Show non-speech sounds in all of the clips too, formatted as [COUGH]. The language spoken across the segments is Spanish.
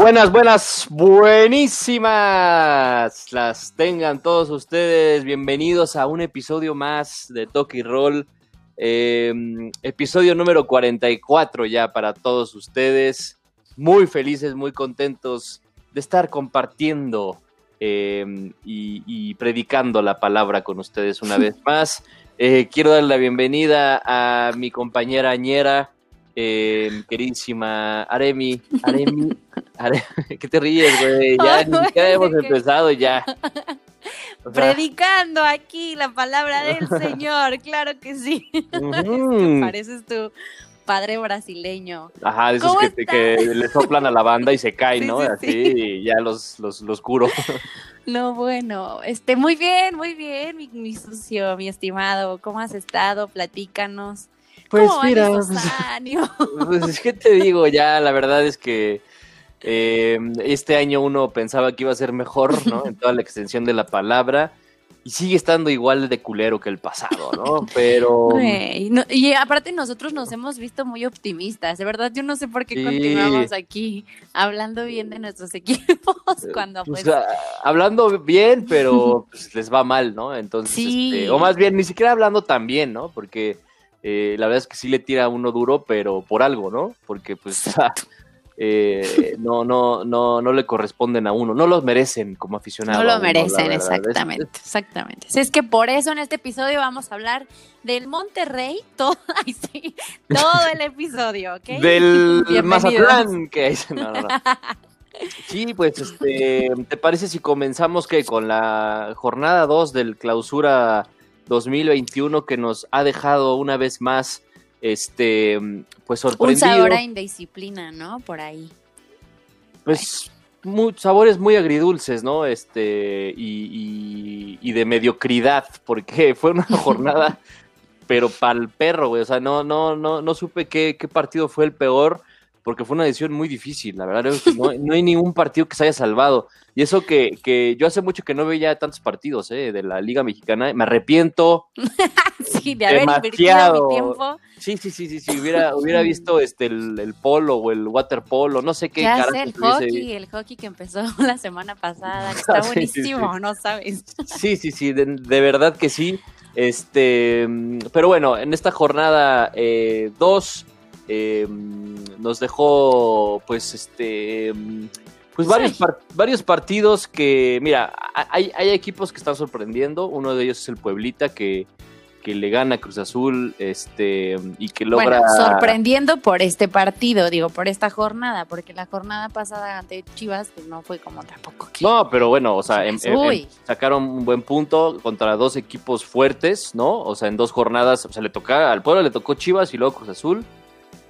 Buenas, buenas, buenísimas. Las tengan todos ustedes. Bienvenidos a un episodio más de Toki Roll. Eh, episodio número 44 ya para todos ustedes. Muy felices, muy contentos de estar compartiendo eh, y, y predicando la palabra con ustedes una [LAUGHS] vez más. Eh, quiero dar la bienvenida a mi compañera Añera, eh, queridísima Aremi. [LAUGHS] Aremi, Are- [LAUGHS] ¿qué te ríes, güey? Ya, ni siquiera hemos que- empezado ya. [LAUGHS] O sea, Predicando aquí la palabra [LAUGHS] del Señor, claro que sí. Pareces tu padre brasileño. Ajá, de esos ¿Cómo que, le soplan a la banda y se cae, Sí, ¿no? sí, Así, sí. y ya los, los, los curo. No, bueno, este, muy bien, muy bien, mi, mi sucio, mi estimado. ¿Cómo has estado? Platícanos. Pues ¿Cómo van mira, pues? Pues es que te digo, ya la verdad es que eh, este año uno pensaba que iba a ser mejor, ¿no? [LAUGHS] En toda la extensión de la palabra. Y sigue estando igual de culero que el pasado, ¿no? Pero. No- y aparte nosotros nos hemos visto muy optimistas, de verdad yo no sé por qué Sí. continuamos aquí hablando bien de nuestros [LAUGHS] equipos cuando pues, hablando bien, pero [LAUGHS] pues, les va mal, ¿no? Entonces, Sí. este, o más bien, ni siquiera hablando tan bien, ¿no? Porque eh, la verdad es que sí le tira a uno duro, pero por algo, ¿no? Porque pues eh, no, no, no, no le corresponden a uno, no los merecen como aficionado. No lo merecen, exactamente, exactamente. Sí, Es que por eso en este episodio vamos a hablar del Monterrey [LAUGHS] todo, ay, sí, todo el episodio, ¿ok? [LAUGHS] Del. Mazatlán, que es. No, no, no. Sí, pues, este, ¿te parece si comenzamos que con la jornada 2 del clausura 2021 que nos ha dejado una vez más, este, pues Un sorprendido, sabor a indisciplina, ¿no? Por ahí. pues mu- sabores muy agridulces, ¿no? Este, y, y- y de mediocridad, porque [LAUGHS] fue una jornada, [LAUGHS] pero para el perro, güey, o sea, no, no, no, no supe qué, qué partido fue el peor, porque fue una decisión muy difícil, la verdad, no, no hay ningún partido que se haya salvado. Y eso que, que yo hace mucho que no veía tantos partidos eh, de la Liga Mexicana, me arrepiento. [LAUGHS] Sí, de haber invertido Demasiado. mi tiempo. Sí, sí, sí, sí, sí, hubiera, hubiera visto este, el, el polo o el waterpolo, no sé qué Ya sé, el hockey, el hockey que empezó [LAUGHS] la semana pasada, que está [LAUGHS] sí, buenísimo, sí. ¿no sabes? Sí, sí, sí, de, de verdad que sí. Este, pero bueno, en esta jornada 2 nos dejó, pues, este, pues varios, par- varios partidos que, mira, hay, hay equipos que están sorprendiendo. Uno de ellos es el Pueblita que, que le gana Cruz Azul, este, y que logra. Bueno, sorprendiendo por este partido, digo, por esta jornada, porque la jornada pasada ante Chivas pues, no fue como tampoco. que- No, pero bueno, o sea, sacaron un buen punto contra dos equipos fuertes, ¿no? O sea, en dos jornadas, o sea, le toca al pueblo le tocó Chivas y luego Cruz Azul.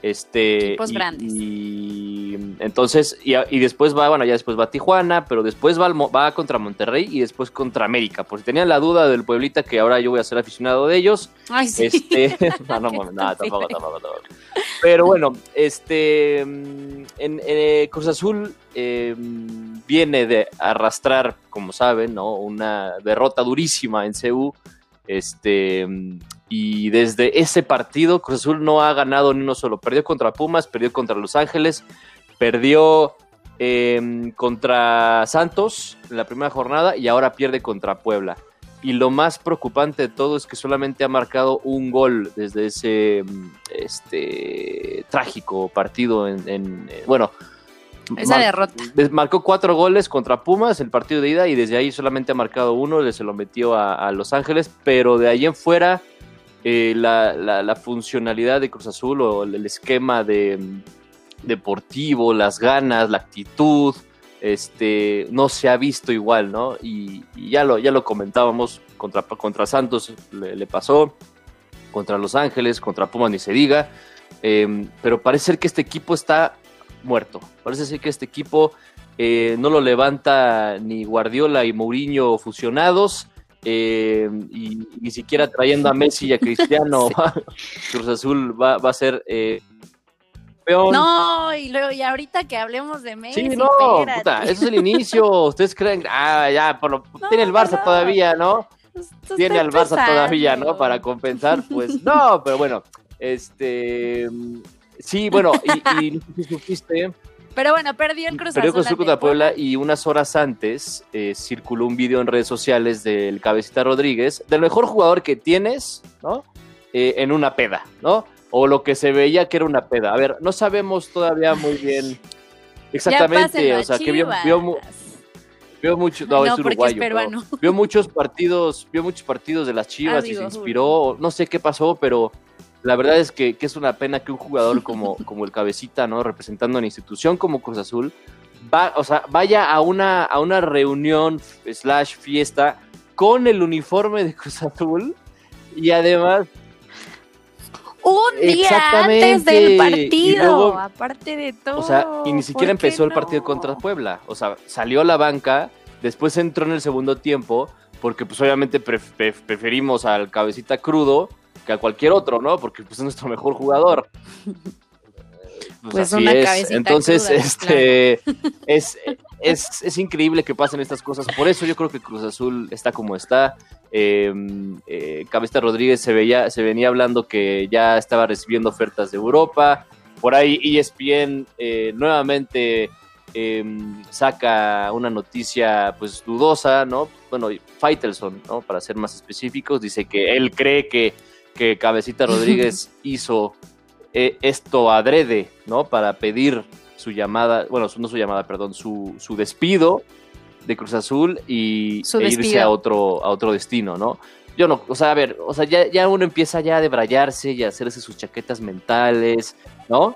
Este Equipos y, grandes. y entonces y, y después va, bueno, ya después va a Tijuana, pero después va, al Mo- va contra Monterrey y después contra América. Por si tenían la duda del Pueblita que ahora yo voy a ser aficionado de ellos, Ay, sí. este, [LAUGHS] [LAUGHS] no, no, no, tampoco, estúpido. tampoco, tampoco. Pero bueno, este, mm, en, eh, Cruz Azul eh, viene de arrastrar, como saben, ¿no? Una derrota durísima en CU. Este, y desde ese partido, Cruz Azul no ha ganado ni uno solo. Perdió contra Pumas, perdió contra Los Ángeles, perdió eh, contra Santos en la primera jornada y ahora pierde contra Puebla. Y lo más preocupante de todo es que solamente ha marcado un gol desde ese mm, este, trágico partido en, en- eh, bueno. Esa mar- derrota. Marcó cuatro goles contra Pumas el partido de ida y desde ahí solamente ha marcado uno, le se lo metió a, a Los Ángeles, pero de ahí en fuera eh, la, la- funcionalidad de Cruz Azul o el esquema de, mm, deportivo, las ganas, la actitud, este, no se ha visto igual, ¿no? Y, ya, lo, ya lo comentábamos, contra, contra Santos le, pasó, contra Los Ángeles, contra Pumas ni se diga, eh, pero parece ser que este equipo está muerto, parece ser que este equipo eh, no lo levanta ni Guardiola y Mourinho fusionados, eh, y ni siquiera trayendo a Messi y a Cristiano, [LAUGHS] Cruz Azul va, va a ser... eh, campeón. No, y luego, y ahorita que hablemos de Messi, Sí, no, puta, eso es el inicio. [LAUGHS] Ustedes creen, ah, ya, por lo, No, tiene el Barça no. todavía, ¿no? Esto Tiene está al Barça todavía, ¿no? Para compensar, pues no, pero bueno, este, sí, bueno, y, y no sé si supiste Pero bueno, perdió el Cruz Perdió. Cruz Azul contra Puebla y unas horas antes eh, circuló un video en redes sociales del Cabecita Rodríguez, del mejor jugador que tienes, ¿no? Eh, en una peda, ¿no? O lo que se veía que era una peda. A ver, no sabemos todavía muy bien exactamente, o sea, que vio, vio, vio mucho, no, No, es uruguayo, vio muchos partidos, vio muchos partidos de las [LAUGHS] Chivas y se inspiró, no sé qué pasó, pero la verdad es que, que es una pena que un jugador como, [LAUGHS] como el Cabecita, ¿no? Representando a una institución como Cruz Azul, va, o sea, vaya a una, a una reunión slash fiesta con el uniforme de Cruz Azul y además Un día antes del partido, luego- aparte de todo. O sea, y ni siquiera ¿por qué empezó el partido contra Puebla. O sea, salió a la banca, después entró en el segundo tiempo, porque pues obviamente pref- pref- preferimos al cabecita crudo que a cualquier otro, ¿no? Porque pues es nuestro mejor jugador. [LAUGHS] Pues, Pues así una es. Entonces, cruda, este es, es, es increíble que pasen estas cosas. Por eso yo creo que Cruz Azul está como está. Eh, eh, Cabeza Rodríguez se veía, se venía hablando que ya estaba recibiendo ofertas de Europa. Por ahí ESPN eh, nuevamente eh, saca una noticia pues dudosa, ¿no? Bueno, Faitelson, ¿no? Para ser más específicos, dice que él cree que, que Cabecita Rodríguez [LAUGHS] hizo eh, esto adrede, ¿no? Para pedir su llamada, bueno, su- no su llamada, perdón, su, su despido de Cruz Azul y e irse a otro, a otro destino, ¿no? Yo no, o sea, a ver, o sea, ya, ya uno empieza ya a debrayarse y a hacerse sus chaquetas mentales, ¿no?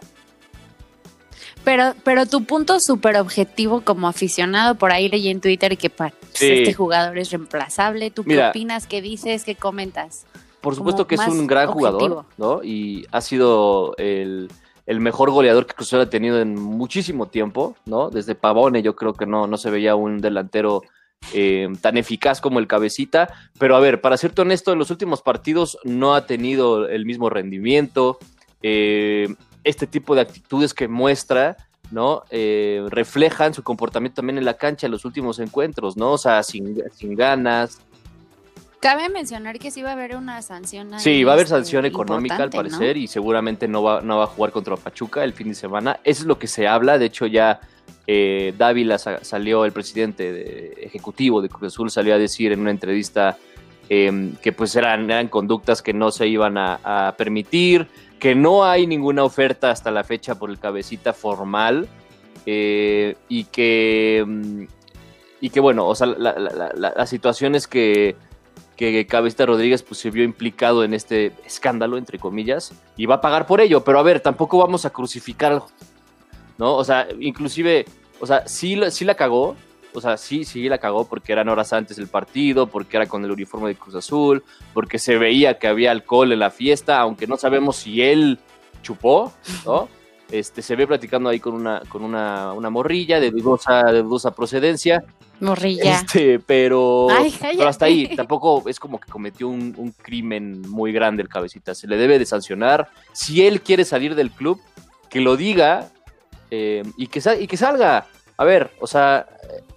Pero, pero tu punto súper objetivo como aficionado, por ahí leí en Twitter que Sí. este jugador es reemplazable. ¿Tú qué opinas? ¿Qué dices? ¿Qué comentas? Por supuesto que es un gran objetivo. jugador, ¿no? Y ha sido el, el mejor goleador que Azul ha tenido en muchísimo tiempo, ¿no? Desde Pavone yo creo que no, no se veía un delantero eh, tan eficaz como el cabecita. Pero a ver, para serte honesto, en los últimos partidos no ha tenido el mismo rendimiento. eh, este tipo de actitudes que muestra, ¿no? Eh, reflejan su comportamiento también en la cancha en los últimos encuentros, ¿no? O sea, sin, sin ganas, Cabe mencionar que sí va a haber una sanción. ahí, Sí, va a haber este, sanción económica al parecer y seguramente no va, no va a jugar contra Pachuca el fin de semana. Eso es lo que se habla. De hecho, ya eh, Dávila sa- salió, el presidente de- ejecutivo de Cruz Azul, salió a decir en una entrevista eh, que pues eran, eran conductas que no se iban a, a permitir, que no hay ninguna oferta hasta la fecha por el cabecita formal eh, y que... mm, Y que bueno, o sea, la- la- la- la situación es que que Cabecita Rodríguez pues, se vio implicado en este escándalo, entre comillas, y va a pagar por ello. Pero a ver, tampoco vamos a crucificar, ¿no? O sea, inclusive, o sea, sí, sí la cagó, o sea, sí, sí la cagó porque eran horas antes del partido, porque era con el uniforme de Cruz Azul, porque se veía que había alcohol en la fiesta, aunque no sabemos si él chupó, ¿no? Este, se ve platicando ahí con una, con una, una morrilla de dudosa, de dudosa procedencia. Morrilla. Este, pero, Ay, pero hasta ahí, tampoco es como que cometió un, un crimen muy grande el cabecita. Se le debe de sancionar. Si él quiere salir del club, que lo diga eh, y, que y que salga. A ver, o sea,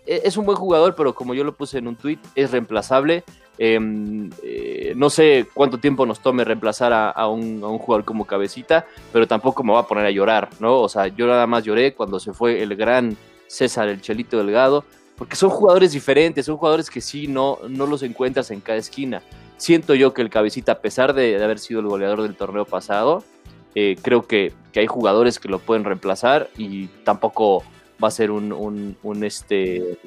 eh, es un buen jugador, pero como yo lo puse en un tweet, es reemplazable. Eh, eh, no sé cuánto tiempo nos tome reemplazar a, a un, a un jugador como Cabecita, pero tampoco me va a poner a llorar, ¿no? O sea, yo nada más lloré cuando se fue el gran César, el Chelito Delgado, porque son jugadores diferentes, son jugadores que sí no, no los encuentras en cada esquina. Siento yo que el Cabecita, a pesar de, de haber sido el goleador del torneo pasado, eh, creo que, que hay jugadores que lo pueden reemplazar y tampoco va a ser un, un, un, este...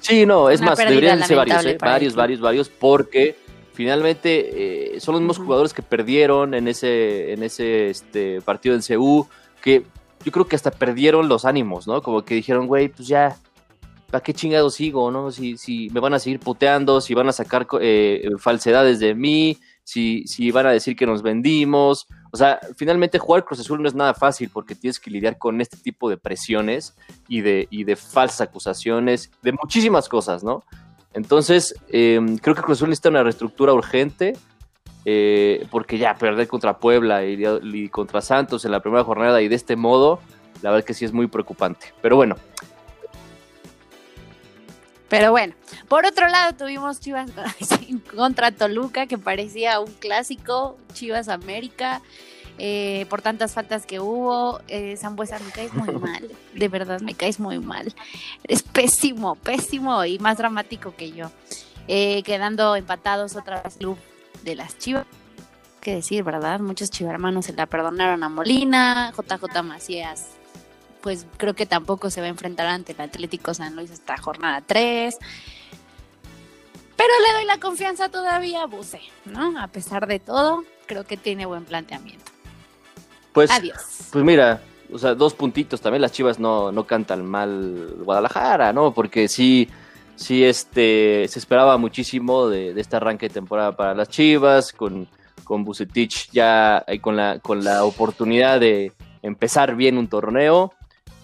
Sí, no, es Una más, deberían de ser varios, ¿eh? varios, varios, varios, porque finalmente eh, son los mismos jugadores que perdieron en ese, en ese este, partido en CU, que yo creo que hasta perdieron los ánimos, ¿no? Como que dijeron, güey, pues ya, ¿para qué chingado sigo, no? Si, si me van a seguir puteando, si van a sacar eh, falsedades de mí, si, si van a decir que nos vendimos. O sea, finalmente jugar Cruz Azul no es nada fácil porque tienes que lidiar con este tipo de presiones y de, y de falsas acusaciones, de muchísimas cosas, ¿no? Entonces, eh, creo que Cruz Azul necesita una reestructura urgente. eh, porque ya perder contra Puebla y, y contra Santos en la primera jornada y de este modo, la verdad que sí es muy preocupante. Pero bueno, Pero bueno, por otro lado tuvimos Chivas [LAUGHS] contra Toluca, que parecía un clásico, Chivas América. eh, por tantas faltas que hubo. Eh, Zambuesa, me caes muy [LAUGHS] mal, de verdad me caes muy mal. Es pésimo, pésimo y más dramático que yo. Eh, quedando empatados otra vez club de las Chivas. Qué decir, ¿verdad? Muchos chivarmanos se la perdonaron a Molina, JJ Macías pues creo que tampoco se va a enfrentar ante el Atlético San Luis hasta jornada 3. Pero le doy la confianza todavía a Buse, ¿no? A pesar de todo, creo que tiene buen planteamiento. Pues, Adiós. Pues mira, o sea, dos puntitos también. Las Chivas no, no cantan mal Guadalajara, ¿no? Porque sí, sí, este, se esperaba muchísimo de, de este arranque de temporada para las Chivas, con, con Bucetich ya eh, con la, con la oportunidad de empezar bien un torneo.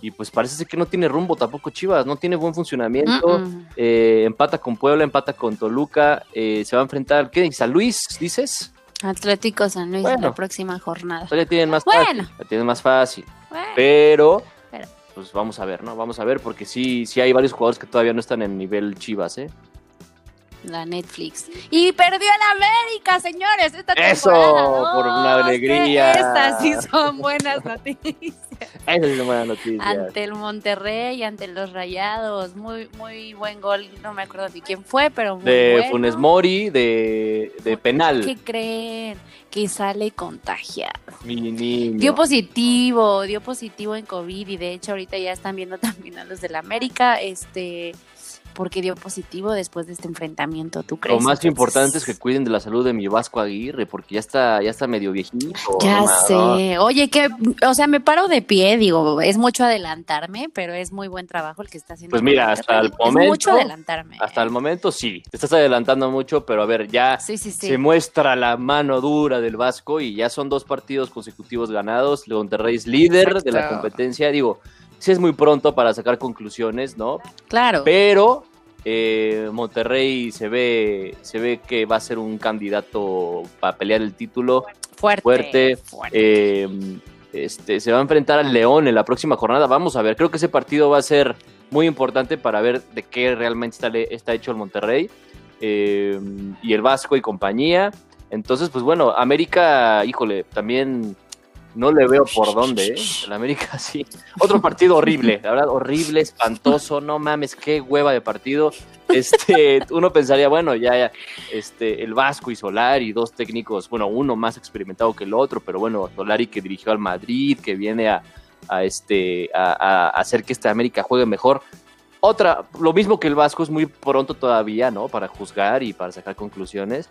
Y pues parece ser que no tiene rumbo tampoco Chivas, no tiene buen funcionamiento. Eh, empata con Puebla, empata con Toluca. eh, se va a enfrentar, ¿qué? ¿San Luis, dices? Atlético San Luis en la próxima jornada. Pues ya tienen más Bueno. fácil. La tienen más fácil. Bueno, Pero, Pero. pues vamos a ver, ¿no? Vamos a ver, porque sí, sí hay varios jugadores que todavía no están en nivel Chivas, ¿eh? La Netflix. Y perdió el América, señores, esta Eso, temporada. por una alegría. Estas sí son buenas noticias. [LAUGHS] Esa es una buena noticia. ante el Monterrey, ante los Rayados. Muy, muy buen gol. No me acuerdo de quién fue, pero muy De bueno. Funes Mori, de, de penal. ¿Qué creen? Que sale contagiado. Mi niño. Dio positivo, dio positivo en COVID y de hecho ahorita ya están viendo también a los del América, este, porque dio positivo después de este enfrentamiento, ¿tú crees? Lo más Entonces, importante es que cuiden de la salud de mi Vasco Aguirre, porque ya está, ya está medio viejito. Ya no ma- no. sé. Oye, que, o sea, me paro de pie, digo, es mucho adelantarme, pero es muy buen trabajo el que está haciendo. Pues mira, hasta el Es momento- mucho adelantarme. Hasta el momento sí. Te estás adelantando mucho, pero a ver, ya Sí, sí, sí. se muestra la mano dura del Vasco y ya son dos partidos consecutivos ganados. Monterrey es líder de la competencia. Digo, sí es muy pronto para sacar conclusiones, ¿no? Claro. Pero eh, Monterrey se ve, se ve que va a ser un candidato para pelear el título fuerte. fuerte. fuerte. Eh, este, se va a enfrentar al León en la próxima jornada. Vamos a ver, creo que ese partido va a ser muy importante para ver de qué realmente está hecho el Monterrey eh, y el Vasco y compañía. Entonces, pues bueno, América, híjole, también no le veo por dónde, ¿eh? El América [LAUGHS] sí. Otro partido horrible, la verdad, horrible, espantoso, no mames, qué hueva de partido. Este, [LAUGHS] uno pensaría, bueno, ya, este, el Vasco y Solari, dos técnicos, bueno, uno más experimentado que el otro, pero bueno, Solari que dirigió al Madrid, que viene a, a este, a, a hacer que esta América juegue mejor. Otra, lo mismo que el Vasco es muy pronto todavía, ¿no? Para juzgar y para sacar conclusiones.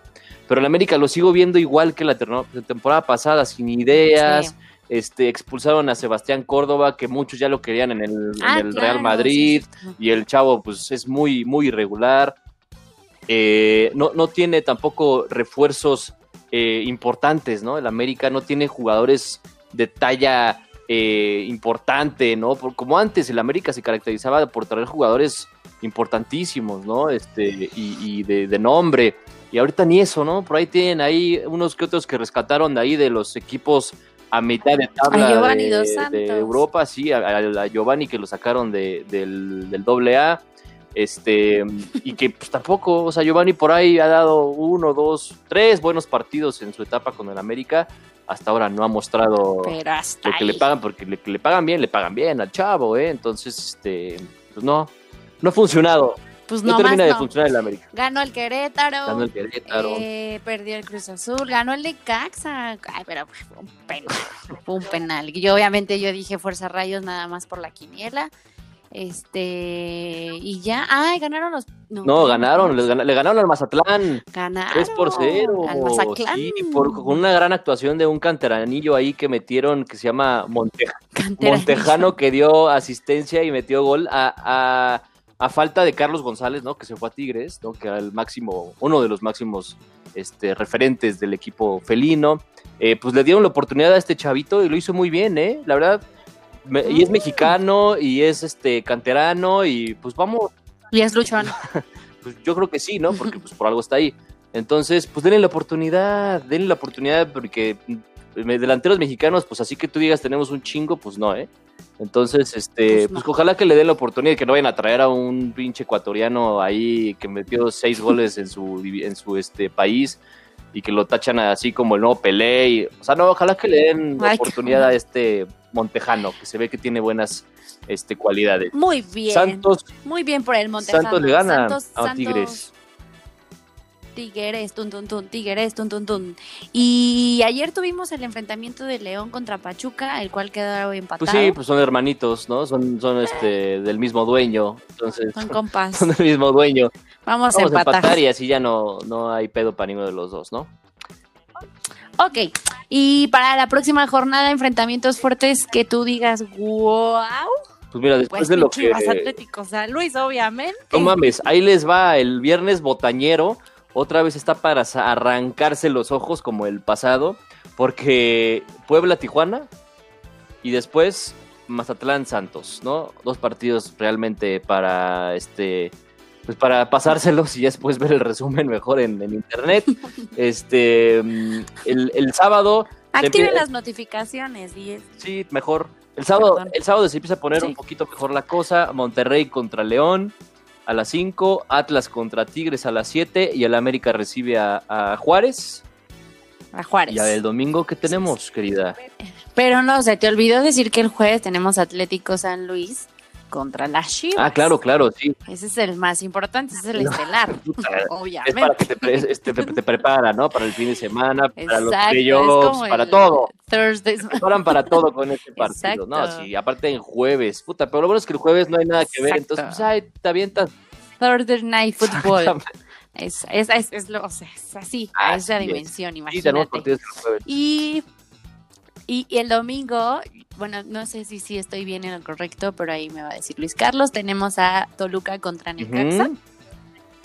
Pero el América lo sigo viendo igual que la temporada pasada, sin ideas. Sí. Este, expulsaron a Sebastián Córdoba, que muchos ya lo querían en el, en Ah, el claro, Real Madrid sí. y el chavo pues es muy, muy irregular. Eh, no, no tiene tampoco refuerzos eh, importantes, ¿no? El América no tiene jugadores de talla eh, importante, ¿no? Por- como antes el América se caracterizaba por traer jugadores importantísimos, ¿no? Este, y, y de, de nombre. Y ahorita ni eso, ¿no? Por ahí tienen ahí unos que otros que rescataron de ahí de los equipos a mitad de tabla de, de. Europa, sí, a, Giovanni que lo sacaron de- del, del doble A, este, y que pues tampoco, o sea, Giovanni por ahí ha dado uno, dos, tres buenos partidos en su etapa con el América, hasta ahora no ha mostrado Pero hasta lo que le pagan, porque le, que le pagan bien, le pagan bien al chavo, ¿eh? Entonces, este, pues no, no ha funcionado, Pues no, no, termina de no. funcionar el América. Ganó el Querétaro. Ganó el Querétaro. eh, perdió el Cruz Azul, ganó el Necaxa. Ay, pero fue un penal. Fue un penal. Yo obviamente yo dije Fuerza Rayos nada más por la quiniela. Este y ya, ay, ganaron los No, ganaron, les le ganaron al Mazatlán. Ganaron 3 por 0. Al Mazatlán. Sí, por- con una gran actuación de un canteranillo ahí que metieron que se llama Monte- Canteranillo. Montejano que dio asistencia y metió gol a, a- a falta de Carlos González, ¿no? Que se fue a Tigres, ¿no? Que era el máximo, uno de los máximos este, referentes del equipo felino. Eh, pues le dieron la oportunidad a este chavito y lo hizo muy bien, ¿eh? La verdad. Me- y es mexicano y es este canterano y pues vamos, Y es luchón. [LAUGHS] pues yo creo que sí, ¿no? Porque pues por algo está ahí. Entonces, pues denle la oportunidad, denle la oportunidad porque mm, delanteros mexicanos, pues así que tú digas tenemos un chingo, pues no, ¿eh? Entonces, este, Pues pues, no. ojalá que le den la oportunidad y que no vayan a traer a un pinche ecuatoriano ahí que metió seis goles en su en su este país. y que lo tachan así como el nuevo Pelé. y- o sea, no, ojalá que le den Ay, qué oportunidad a este Montejano, que se ve que tiene buenas este, cualidades. Muy bien. Santos, Muy bien por el Montejano. Santos le gana Santos, a Tigres. Tigres, tun, tun, tun, Tigres, tun, tun, tun. Y ayer tuvimos el enfrentamiento de León contra Pachuca, el cual quedó empatado. Pues sí, pues son hermanitos, ¿no? Son, son este, del mismo dueño, entonces Son compas. [LAUGHS] son del mismo dueño. Vamos, Vamos a a empatar. empatar y así ya no, no hay pedo para ninguno de los dos, ¿no? Ok. Y para la próxima jornada, enfrentamientos fuertes que tú digas, wow. Pues mira, después Pues de lo que... Atlético San Luis, obviamente. No mames, ahí les va el viernes botañero. Otra vez está para arrancarse los ojos como el pasado. Porque Puebla-Tijuana y después Mazatlán-Santos, ¿no? Dos partidos realmente para este. Pues para pasárselos y ya después ver el resumen mejor en, en internet. Este. mm, El, el sábado. Activen las notificaciones y es- Sí, mejor. El sábado, Perdón. el sábado se empieza a poner Sí. un poquito mejor la cosa. Monterrey contra León a las 5, Atlas contra Tigres a las 7 y el América recibe a, a Juárez. a Juárez. Y a el domingo, ¿qué tenemos, querida? Pero no, se te olvidó decir que el jueves tenemos Atlético San Luis contra las Chivas. Ah, claro, claro, sí. Ese es el más importante, ese es el estelar, [LAUGHS] Puta, Es obviamente. para que te, pre- este, te, te prepara, ¿no? Para el fin de semana, para los Exacto, es playoffs, para todo. Thursday. Te [LAUGHS] preparan para todo con este partido, ¿no? Sí, aparte en jueves, puta, pero lo bueno es que el jueves no hay nada que ver, Exacto. entonces, pues, ay, te avientas. Thursday Night Football. Es, es, es, es lo- o sea, es así, a Así esa es. dimensión, imagínate. Y, y, y el domingo, bueno, no sé si, si estoy bien en lo correcto, pero ahí me va a decir Luis Carlos. Tenemos a Toluca contra Necaxa,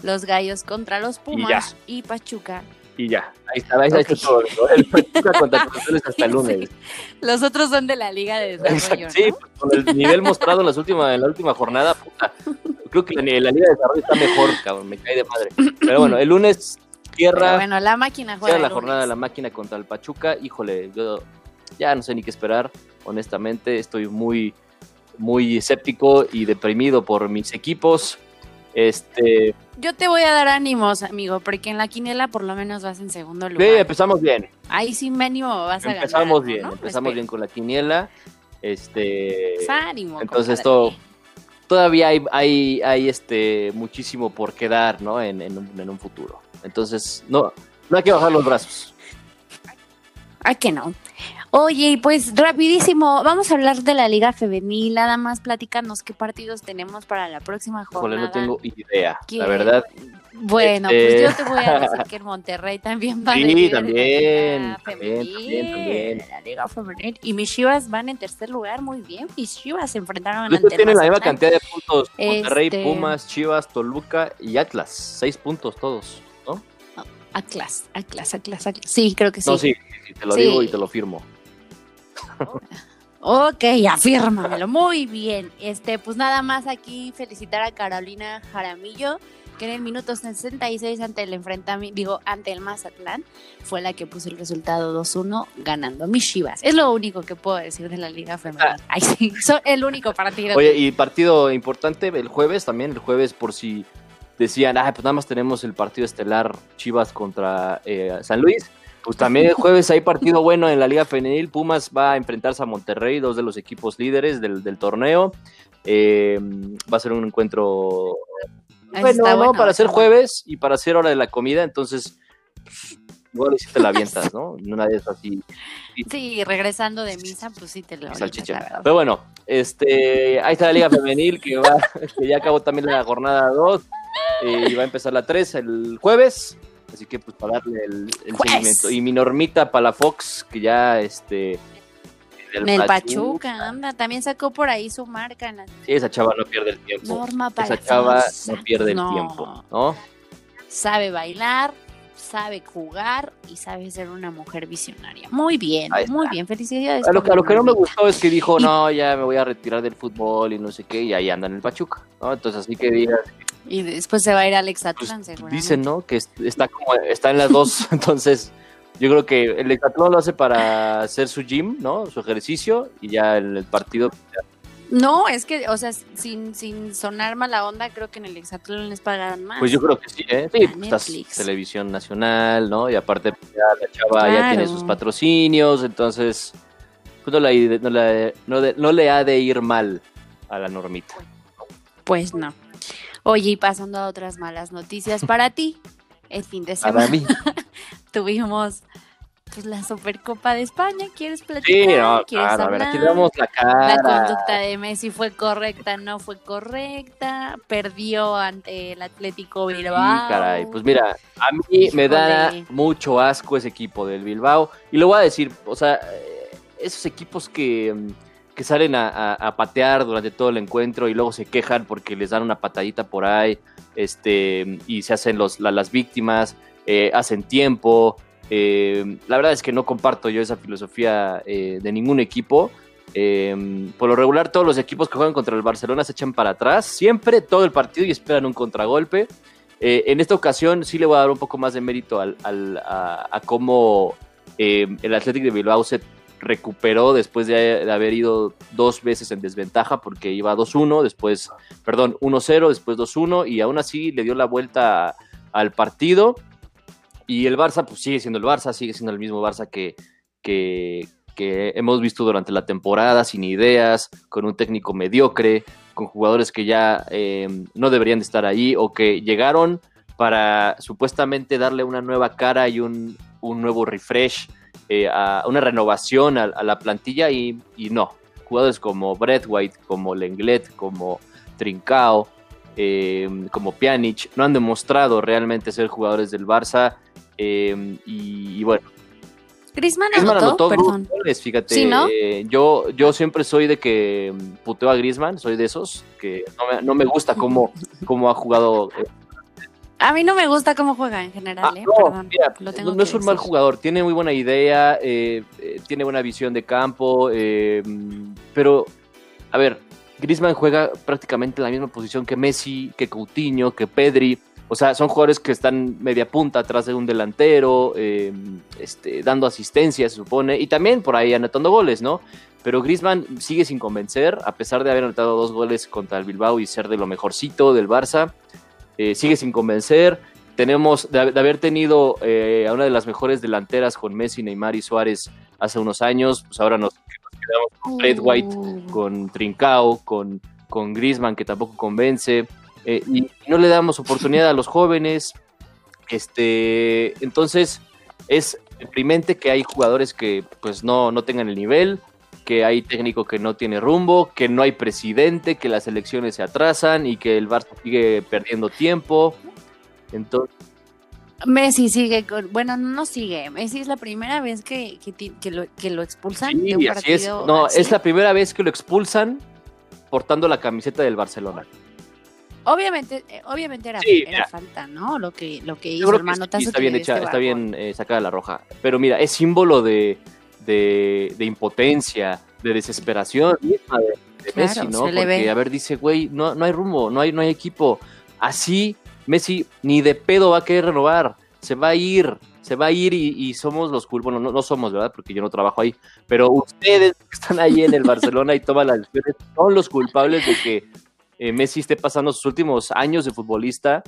los Gallos contra los Pumas y, Pachuca. Y ya, ahí está, ahí está Ok. todo. ¿no? El Pachuca contra Cruz hasta el [LAUGHS] Sí. lunes. Los otros son de la Liga de Desarrollo, Sí, ¿no? pues, con el nivel mostrado en, las últimas, en la última jornada, puta. Creo que la, la Liga de Desarrollo está mejor, cabrón, me cae de madre. Pero bueno, el lunes Pero tierra, bueno, la máquina juega cierra la el jornada de la máquina contra el Pachuca. Híjole, yo ya no sé ni qué esperar, honestamente. Estoy muy, muy escéptico y deprimido por mis equipos. Este, Yo te voy a dar ánimos, amigo, porque en la quinela por lo menos vas en segundo sí, lugar. empezamos bien. Ahí sí mínimo vas a ganar. Empezamos bien, ¿no? empezamos bien con la quiniela. Este, Pues ánimo. entonces esto todavía hay, hay, hay este muchísimo por quedar, ¿no? En, en un, en un futuro. Entonces, no, no hay que bajar los brazos. ¿A que no? Oye, pues rapidísimo, vamos a hablar de la Liga Femenil. Nada más platícanos qué partidos tenemos para la próxima jornada. no tengo idea, ¿Qué? la verdad. Bueno, Este- pues yo te voy a decir que el Monterrey también va Sí, a de la también, Liga también, Femenil, también, también. La Liga Femenil. Y mis Chivas van en tercer lugar, muy bien. Mis Chivas se enfrentaron Estos ante tienen la misma cantidad de puntos. Monterrey, Este- Pumas, Chivas, Toluca y Atlas. Seis puntos todos, ¿no? Atlas, Atlas, Atlas, Atlas. Sí, creo que sí. No, sí, sí, sí, te lo Sí. digo y te lo firmo. Ok, afírmamelo. Muy bien. Este, pues nada más aquí felicitar a Carolina Jaramillo, que en el minuto 66 ante el enfrentamiento, digo, ante el Mazatlán, fue la que puso el resultado 2-1 ganando mis Chivas. Es lo único que puedo decir de la Liga Femenina. Ay, sí, son el único partido. Ah. Oye, y partido importante el jueves también, el jueves por si decían, ah, pues nada más tenemos el partido estelar Chivas contra eh, San Luis. Pues también el jueves hay partido bueno en la Liga Femenil. Pumas va a enfrentarse a Monterrey, dos de los equipos líderes del, del torneo. Eh, va a ser un encuentro Eso bueno, está ¿no? bueno, para bueno. jueves y para hacer hora de la comida, entonces pues, igual si te la avientas, ¿no? [LAUGHS] Una de esas así, Sí, regresando de misa, pues sí te lo salchicha. Pero bueno, este, ahí está la Liga Femenil que va, [LAUGHS] que ya acabó también la jornada 2 y va a empezar la 3 el jueves. Así que pues para darle el, el Juez. seguimiento. Y mi normita para la Fox, que ya este. del El Pachuca, anda, también sacó por ahí su marca en la Sí, esa chava no pierde el tiempo. Norma Esa chava no pierde el tiempo, ¿no? sabe bailar, sabe jugar y sabe ser una mujer visionaria. Muy bien, muy bien, felicidades. A lo, a lo que no me gustó es que dijo, Y- no, ya me voy a retirar del fútbol y no sé qué, y ahí anda en el Pachuca, ¿no? Entonces así que digas, Y después se va a ir Alex pues, Atlán, seguramente. dicen, ¿no? Que es- está como, está en las dos, [LAUGHS] entonces yo creo que el hexatlón lo hace para hacer su gym, ¿no? Su ejercicio, y ya el partido No, es que, o sea, sin, sin sonar mala onda, creo que en el Exatlón les pagan más. Pues yo creo que sí, ¿eh? Sí, A pues, estás televisión nacional, ¿no? Y aparte pues, ya la chava ya tiene sus patrocinios, entonces pues no le, no, le- no le ha de ir mal a la normita. Pues no. Oye, y pasando a otras malas noticias [LAUGHS] para ti, el fin de semana mí. [LAUGHS] tuvimos pues la Supercopa de España. ¿Quieres Sí, platicar? no, ¿Quieres claro, a ver, aquí damos la cara. La conducta de Messi fue correcta, no fue correcta. Perdió ante el Atlético Sí, Bilbao. caray. Pues mira, a mí me da mucho asco ese equipo del Bilbao. Y lo voy a decir, o sea, eh, esos equipos que, mm, que salen a, patear durante todo el encuentro y luego se quejan porque les dan una patadita por ahí, este, y se hacen los, la- las víctimas, eh, hacen tiempo. Eh, la verdad es que no comparto yo esa filosofía eh, de ningún equipo. Por lo regular, todos los equipos que juegan contra el Barcelona se echan para atrás, siempre todo el partido y esperan un contragolpe. En esta ocasión sí le voy a dar un poco más de mérito al, al- a, a cómo el Athletic de Bilbao se recuperó después de, haber ido dos veces en desventaja porque iba 2-1, después, perdón, 1-0, después 2-1 y aún así le dio la vuelta al partido. Y el Barça, pues sigue siendo el Barça, sigue siendo el mismo Barça que, que, que hemos visto durante la temporada, sin ideas, con un técnico mediocre, con jugadores que ya eh, no deberían de estar ahí o que llegaron para supuestamente darle una nueva cara y un, un nuevo refresh, eh, a una renovación a, a la plantilla y, y no. Jugadores como Brett White, como Lenglet, como Trincao, eh, como Pjanic, no han demostrado realmente ser jugadores del Barça. eh, y, y bueno, Griezmann Griezmann anotó, anotó perdón. goles, fíjate. Sí, ¿no? eh, yo, yo siempre soy de que puteo a Griezmann, soy de esos, que no me, no me gusta cómo, cómo ha jugado. A mí no me gusta cómo juega en general, Ah, ¿eh? no, Perdón. mira, lo tengo no, es un mal jugador, tiene muy buena idea, eh, eh, tiene buena visión de campo, eh, pero, a ver, Griezmann juega prácticamente en la misma posición que Messi, que Coutinho, que Pedri. O sea, son jugadores que están media punta atrás de un delantero, este, dando asistencia, se supone, y también por ahí anotando goles, ¿no? Pero Griezmann sigue sin convencer, a pesar de haber anotado dos goles contra el Bilbao y ser de lo mejorcito del Barça, eh, sigue sin convencer. Tenemos, de, de haber tenido eh, a una de las mejores delanteras con Messi, Neymar y Suárez hace unos años, pues ahora nos, quedamos con Fred White, Uh, con Trincao, con, con Griezmann, que tampoco convence, eh, y no le damos oportunidad a los jóvenes. Este, entonces, es deprimente que hay jugadores que pues no, no tengan el nivel, que hay técnico que no tiene rumbo, que no hay presidente, que las elecciones se atrasan y que el Barça sigue perdiendo tiempo. Entonces, Messi sigue con, bueno, no sigue. Messi es la primera vez que, que, lo, que lo expulsan de un sí, así es. No, así. es la primera vez que lo expulsan portando la camiseta del Barcelona. Obviamente, eh, obviamente era, Sí, era falta, ¿no? Lo que, lo que hizo que sí, está bien hecha, este está bien eh, sacada la roja. Pero mira, es símbolo de, de, de impotencia, de desesperación misma de, de Claro, Messi, ¿no? Porque, ve. a ver, dice, güey, no, no hay rumbo, no hay, no hay equipo. Así, Messi ni de pedo va a querer renovar. Se va a ir, se va a ir y, y somos los culpables. Bueno, no, no somos, ¿verdad? Porque yo no trabajo ahí. Pero ustedes que están ahí en el Barcelona y toman las decisiones son los culpables de que eh, Messi esté pasando sus últimos años de futbolista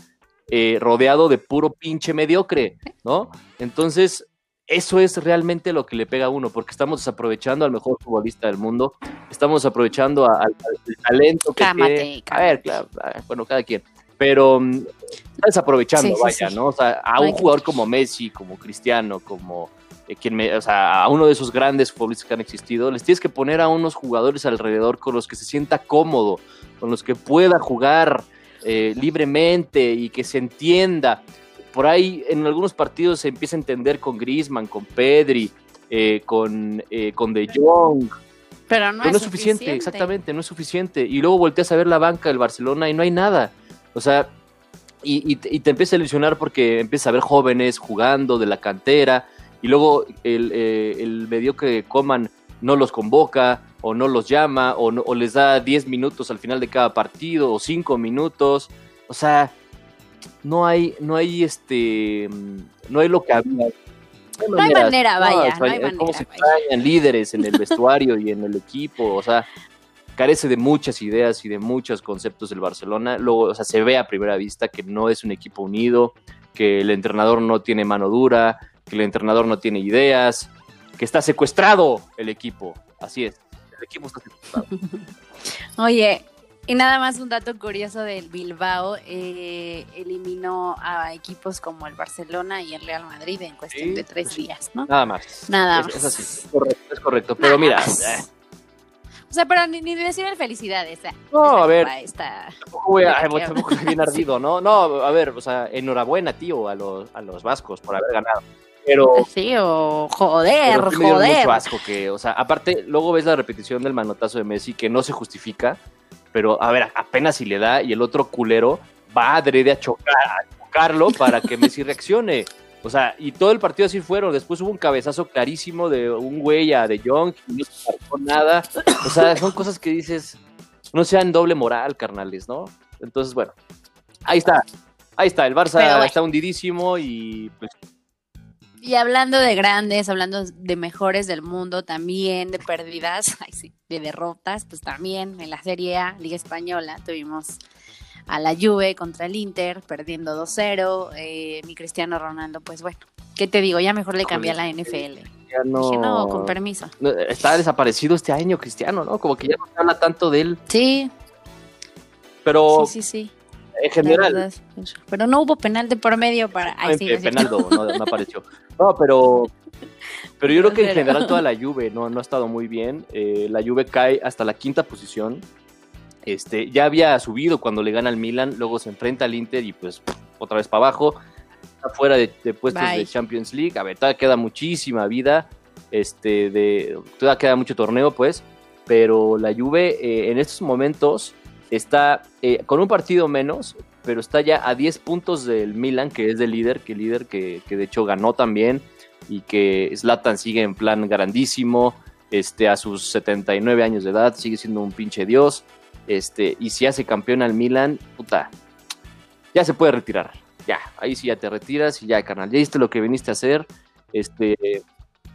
eh, rodeado de puro pinche mediocre, ¿no? Entonces, eso es realmente lo que le pega a uno, porque estamos desaprovechando al mejor futbolista del mundo, estamos desaprovechando a- al, al talento que tiene. A cálmate. ver, claro, bueno, cada quien. Pero mm, está desaprovechando, Sí, vaya, sí. ¿no? O sea, a un jugador como Messi, como Cristiano, como eh, quien me, o sea, a uno de esos grandes futbolistas que han existido, les tienes que poner a unos jugadores alrededor con los que se sienta cómodo, con los que pueda jugar eh, libremente y que se entienda. Por ahí en algunos partidos se empieza a entender con Griezmann, con Pedri, eh, con, eh, con De Jong, Pero no, pero no es suficiente, exactamente, no es suficiente. Y luego volteas a ver la banca del Barcelona y no hay nada. O sea, y, y te, y te empieza a ilusionar porque empiezas a ver jóvenes jugando de la cantera y luego el, eh, el mediocre Coman no los convoca o no los llama o, no- o les da 10 minutos al final de cada partido o 5 minutos. O sea, no hay, no hay este, no hay lo que había. No hay manera, vaya, no hay extraña- ¿Cómo se manera, extrañan líderes en el [LAUGHS] vestuario y en el equipo? O sea, carece de muchas ideas y de muchos conceptos del Barcelona. Luego, o sea, se ve a primera vista que no es un equipo unido, que el entrenador no tiene mano dura, que el entrenador no tiene ideas, que está secuestrado el equipo. Así es, el equipo está secuestrado. [LAUGHS] Oye, y nada más un dato curioso del Bilbao, eh, eliminó a equipos como el Barcelona y el Real Madrid en cuestión Sí, de tres pues sí. días, ¿no? Nada más. Nada es, más. es así, correcto, es correcto. Pero Nada mira, más. eh, O sea, pero ni, ni decir felicidades. eh. No, Esta a ver. Está... tampoco tampoco bien [LAUGHS] ardido, ¿no? No, a ver, o sea, enhorabuena, tío, a los, a los vascos por haber ganado. Pero, Sí, o joder, pero sí me joder. mucho asco que, o sea, aparte, luego ves la repetición del manotazo de Messi que no se justifica, pero a ver, apenas si le da y el otro culero va adrede a chocar, a chocarlo para que Messi reaccione. O sea, y todo el partido así fueron. Después hubo un cabezazo clarísimo de un güey a De Jong y no se marcó nada. O sea, son cosas que dices, no sean doble moral, carnales, ¿no? Entonces, bueno, ahí está. Ahí está, el Barça bueno. está hundidísimo y pues Y hablando de grandes, hablando de mejores del mundo, también de pérdidas, [LAUGHS] ay, sí, de derrotas, pues también en la Serie A, Liga Española, tuvimos a la Juve contra el Inter, perdiendo 2-0. eh, mi Cristiano Ronaldo, pues bueno, ¿qué te digo? Ya mejor le cambié a la NFL. ya no, Dije, no, con permiso. no, está desaparecido este año, Cristiano, ¿no? Como que ya no se habla tanto de él, Sí, pero sí, sí, sí. en general, verdad, pero no hubo penal de por medio para... En- sí, no, no apareció. No, pero, [LAUGHS] pero yo creo que en general toda [LAUGHS] la Juve no, no ha estado muy bien. Eh, la Juve cae hasta la quinta posición. Este, ya había subido cuando le gana al Milan, luego se enfrenta al Inter y pues otra vez para abajo. Está fuera de, de puestos Bye. de Champions League. A ver, todavía queda muchísima vida. Este, de, todavía queda mucho torneo, pues. Pero la Juve eh, en estos momentos está eh, con un partido menos, pero está ya a 10 puntos del Milan, que es el líder, que líder que, que de hecho ganó también, y que Zlatan sigue en plan grandísimo, este, a sus 79 años de edad, sigue siendo un pinche dios, este, y si hace campeón al Milan, puta, ya se puede retirar, ya, ahí sí ya te retiras y ya, carnal, ya hiciste lo que viniste a hacer, este,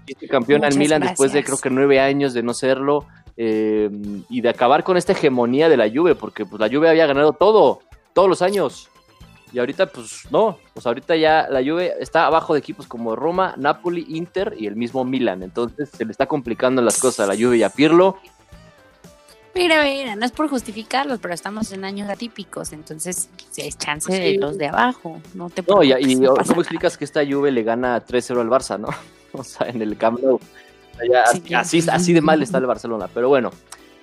hiciste campeón al Milan después de creo que nueve años de no serlo, eh, y de acabar con esta hegemonía de la Juve, porque pues la Juve había ganado todo, todos los años. Y ahorita, pues no, pues ahorita ya la Juve está abajo de equipos como Roma, Napoli, Inter y el mismo Milan. Entonces se le está complicando las cosas a la Juve y a Pirlo. Mira, mira, no es por justificarlos, pero estamos en años atípicos, entonces es chance de los de abajo, no te No, y, no ¿cómo explicas que esta Juve le gana 3-0 al Barça, no? [LAUGHS] O sea, en el Camp Nou. O sea, ya Sí, así, claro. así, así de mal está el Barcelona. Pero bueno,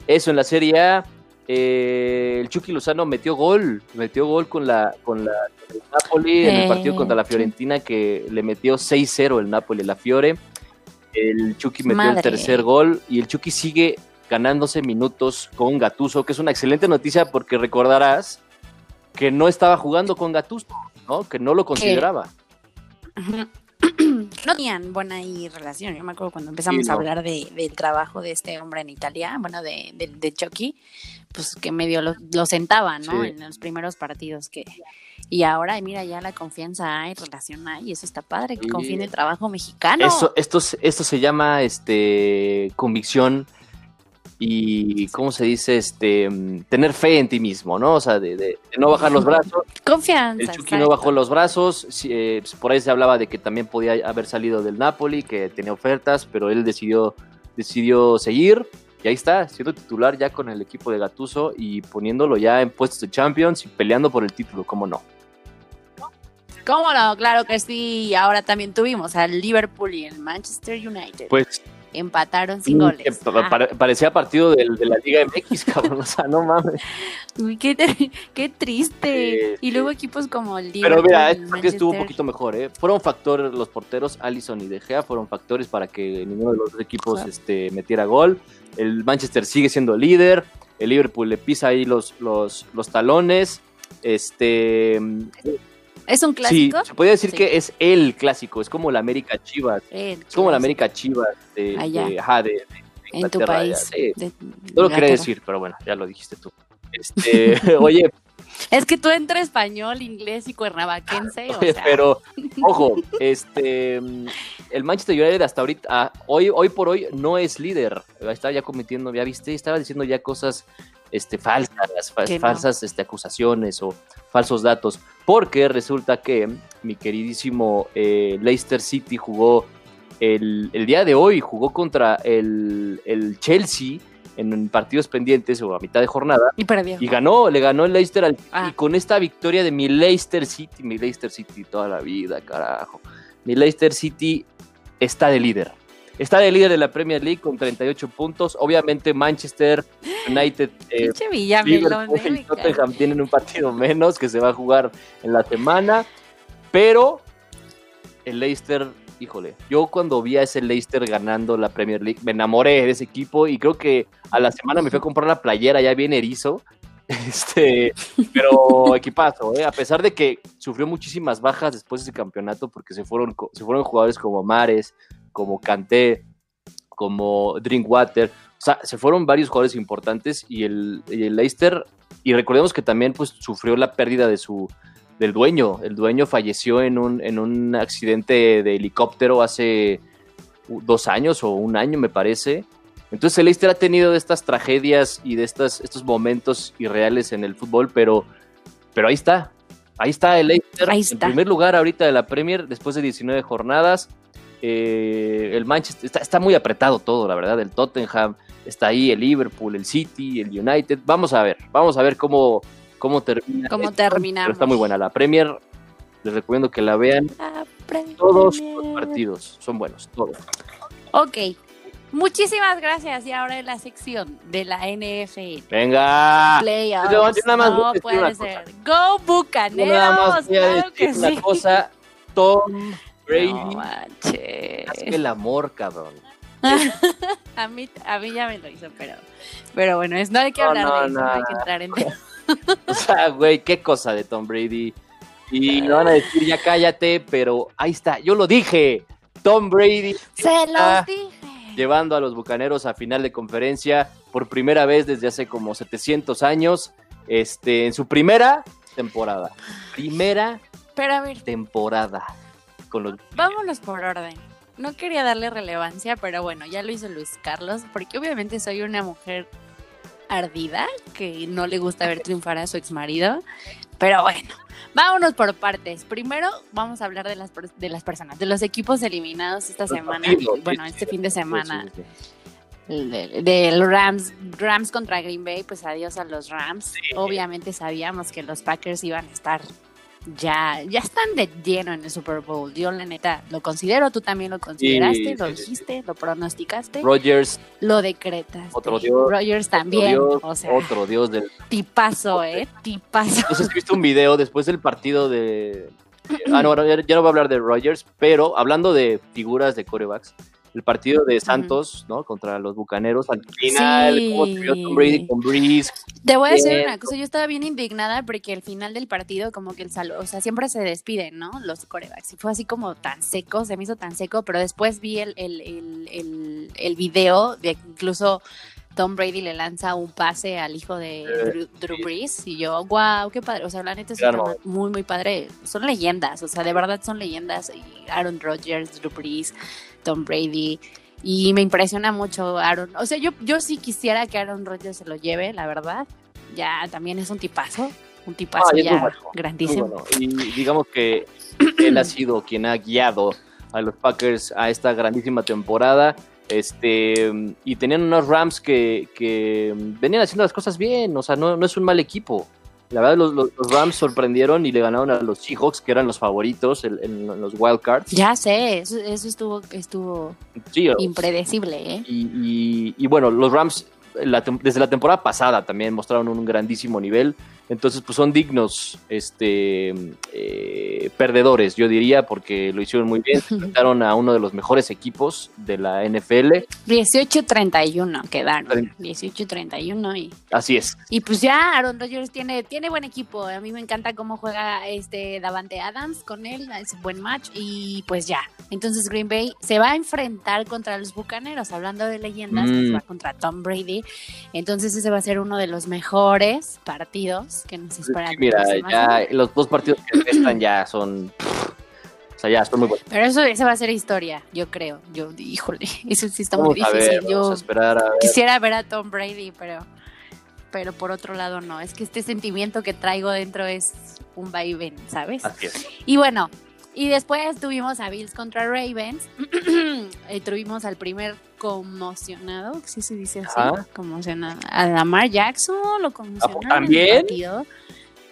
eso en la Serie A. eh, el Chucky Lozano metió gol, metió gol con la con la con el Napoli en el partido contra la. Fiorentina que le metió 6-0 el Napoli la Fiore. El Chucky metió el tercer gol y el Chucky sigue ganándose minutos con Gatuso, que es una excelente noticia porque recordarás que no estaba jugando con Gatuso, ¿no? Que no lo consideraba. [CLEARS THROAT] No tenían buena ahí relación. Yo me acuerdo cuando empezamos Sí, a hablar de, del trabajo de este hombre en Italia, bueno, de, de, de Chucky, pues que medio lo, lo sentaba, ¿no? Sí. En los primeros partidos que... Y ahora, mira, ya la confianza hay, relación hay, y eso está padre, que Sí. confíe en el trabajo mexicano. Eso, esto, se- esto se llama este convicción y ¿cómo se dice? Este mm, tener fe en ti mismo, ¿no? O sea, de, de- de no bajar los brazos. Confianza. El Chucky no bajó los brazos. eh, pues, por ahí se hablaba de que también podía haber salido del Napoli, que tenía ofertas, pero él decidió, decidió seguir. Y ahí está, siendo titular ya con el equipo de Gatuso y poniéndolo ya en puestos de Champions y peleando por el título, ¿cómo no? ¿Cómo no? Claro que sí. Y ahora también tuvimos al Liverpool y el Manchester United. Pues Empataron sin mm, goles. Ah, pare- parecía partido de, la Liga MX, [LAUGHS] cabrón. O sea, no mames. uy, qué, qué triste. Y luego equipos como el Liverpool. Pero mira, el este que estuvo un Manchester. poquito mejor, ¿eh? Fueron factores los porteros, Allison y De Gea, fueron factores para que ninguno de los dos equipos Claro. este, metiera gol. El Manchester sigue siendo líder, el Liverpool le pisa ahí los, los, los talones. Este, ¿Es un sí, clásico? se podría decir Sí. que es el clásico, es como la América Chivas, es como la América Chivas de, Allá. de- ajá, de- de En tu país. sí. No lo quería decir, pero bueno, ya lo dijiste tú. Este, [LAUGHS] oye, Es que tú entre español, inglés y cuernavaquense. o Oye, sea, pero, [LAUGHS] ojo, este, el Manchester United hasta ahorita, ah, hoy, hoy por hoy, no es líder. Estaba ya cometiendo, ya viste, estaba diciendo ya cosas este, falsas, no. falsas este, acusaciones o falsos datos. Porque resulta que mi queridísimo eh, Leicester City jugó el, el día de hoy, jugó contra el, el Chelsea en partidos pendientes o a mitad de jornada. Y perdió. Y ganó, le ganó el Leicester al Ah. y con esta victoria de mi Leicester City, mi Leicester City toda la vida, carajo. Mi Leicester City está de líder. Está de líder de la Premier League con 38 puntos. Obviamente Manchester United, [LAUGHS] eh, Liverpool y. Tottenham tienen un partido menos que se va a jugar en la semana. Pero el Leicester, híjole, yo cuando vi a ese Leicester ganando la Premier League, me enamoré de ese equipo y creo que a la semana me fui a comprar la playera ya bien erizo. [LAUGHS] Este, pero equipazo, ¿eh? a pesar de que sufrió muchísimas bajas después de ese campeonato, porque se fueron, se fueron jugadores como Mares, como Kanté, como Drinkwater, o sea, se fueron varios jugadores importantes y el, y el Leicester, y recordemos que también pues sufrió la pérdida de su del dueño, el dueño falleció en un, en un accidente de helicóptero hace dos años o un año me parece, entonces el Leicester ha tenido de estas tragedias y de estas, estos momentos irreales en el fútbol, pero, pero ahí está. Ahí está el Leicester Ahí en está. primer lugar ahorita de la Premier después de 19 jornadas. Eh, el Manchester está, está muy apretado todo, la verdad. El Tottenham está ahí, el Liverpool, el City, el United. Vamos a ver, vamos a ver cómo, cómo termina. Cómo terminamos. Pero está muy buena la Premier. Les recomiendo que la vean. La. Todos los partidos son buenos, todos. Ok. Muchísimas gracias. Y ahora en la sección de la NFL. Venga. Playoffs. yo- yo nada más voy a no puede ser. Go Bucaneros. Yo nada más voy a claro decir que una sí. cosa. Tom Brady No manches. hace el amor, cabrón. [LAUGHS] A mí, a mí ya me lo hizo, pero, pero bueno, es, no hay que No, hablar no, de eso, no, hay que entrar en [LAUGHS] O sea, güey, qué cosa de Tom Brady. Y me van a decir, ya cállate, pero ahí está, yo lo dije. Tom Brady Se los dije. llevando a los bucaneros a final de conferencia por primera vez desde hace como 700 años. Este, en su primera temporada. Primera Pero a ver, temporada. Con los vámonos por orden. No quería darle relevancia, pero bueno, ya lo hizo Luis Carlos, porque obviamente soy una mujer ardida que no le gusta ver triunfar a su exmarido. Pero bueno, vámonos por partes. Primero vamos a hablar de las, de las personas, de los equipos eliminados esta los semana. bueno, este fin de semana. del del Rams, Rams contra Green Bay, pues adiós a los Rams. Obviamente sabíamos que los Packers iban a estar ya, ya están de lleno en el Super Bowl. Yo la neta lo considero, tú también lo consideraste, Sí, lo sí, sí, dijiste, lo pronosticaste, Rogers, lo decretaste. Otro dios, Rogers también, otro dios, o sea, otro dios del tipazo, eh, tipazo. No sé si viste un video después del partido de. Ah, no, [CLEARS THROAT] ya no voy a hablar de Rogers, pero hablando de figuras de corebacks, el partido de Santos, ¿no? Contra los bucaneros, al final, Sí. cómo Tom Brady con Breeze. Te voy a decir una cosa, yo estaba bien indignada porque al final del partido como que el salón, o sea, siempre se despiden, ¿no? Los corebacks. Y fue así como tan seco, se me hizo tan seco, pero después vi el, el, el, el, el video de que incluso Tom Brady le lanza un pase al hijo de Drew, Drew Brees y yo, wow, qué padre. O sea, la neta es Claro. muy, muy padre. Son leyendas, o sea, de verdad son leyendas. Y Aaron Rodgers, Drew Brees, Tom Brady. Y me impresiona mucho Aaron. O sea, yo, yo sí quisiera que Aaron Rodgers se lo lleve, la verdad. Ya también es un tipazo. Un tipazo Ah, muy ya Muy grandísimo. bueno. Y digamos que él ha sido quien ha guiado a los Packers a esta grandísima temporada. Este, y tenían unos Rams que, que venían haciendo las cosas bien, o sea, no, no es un mal equipo. La verdad, los, los- los Rams sorprendieron y le ganaron a los Seahawks, que eran los favoritos en, en los Wild Cards. Ya sé, eso, eso estuvo, estuvo Sí, impredecible, ¿eh? y, y- y bueno, los Rams la desde la temporada pasada también mostraron un grandísimo nivel. Entonces, pues son dignos este, eh, perdedores, yo diría, porque lo hicieron muy bien. Se enfrentaron a uno de los mejores equipos de la NFL. 18-31 quedaron. 18-31 y, Así es. y pues ya Aaron Rodgers tiene, tiene buen equipo. A mí me encanta cómo juega este Davante Adams con él, es un buen match y pues ya. Entonces Green Bay se va a enfrentar contra los Bucaneros, hablando de leyendas, pues Mm. va contra Tom Brady. Entonces ese va a ser uno de los mejores partidos que nos esperan. Mira, la próxima ya los dos partidos que restan ya son. O sea, ya, estoy muy bueno. Pero eso, esa va a ser historia, yo creo. Yo, híjole, [LAUGHS] eso sí está muy Vamos a difícil. ver, yo vamos a esperar a ver. quisiera ver a Tom Brady, pero, pero por otro lado no. Es que este sentimiento que traigo dentro es un vaivén, ¿sabes? Así es. Y bueno, y después tuvimos a Bills contra Ravens. [CLEARS THROAT] Eh, tuvimos al primer conmocionado, sí se dice así, Ajá. conmocionado. A Lamar Jackson lo conmocionaron. en el ¿También?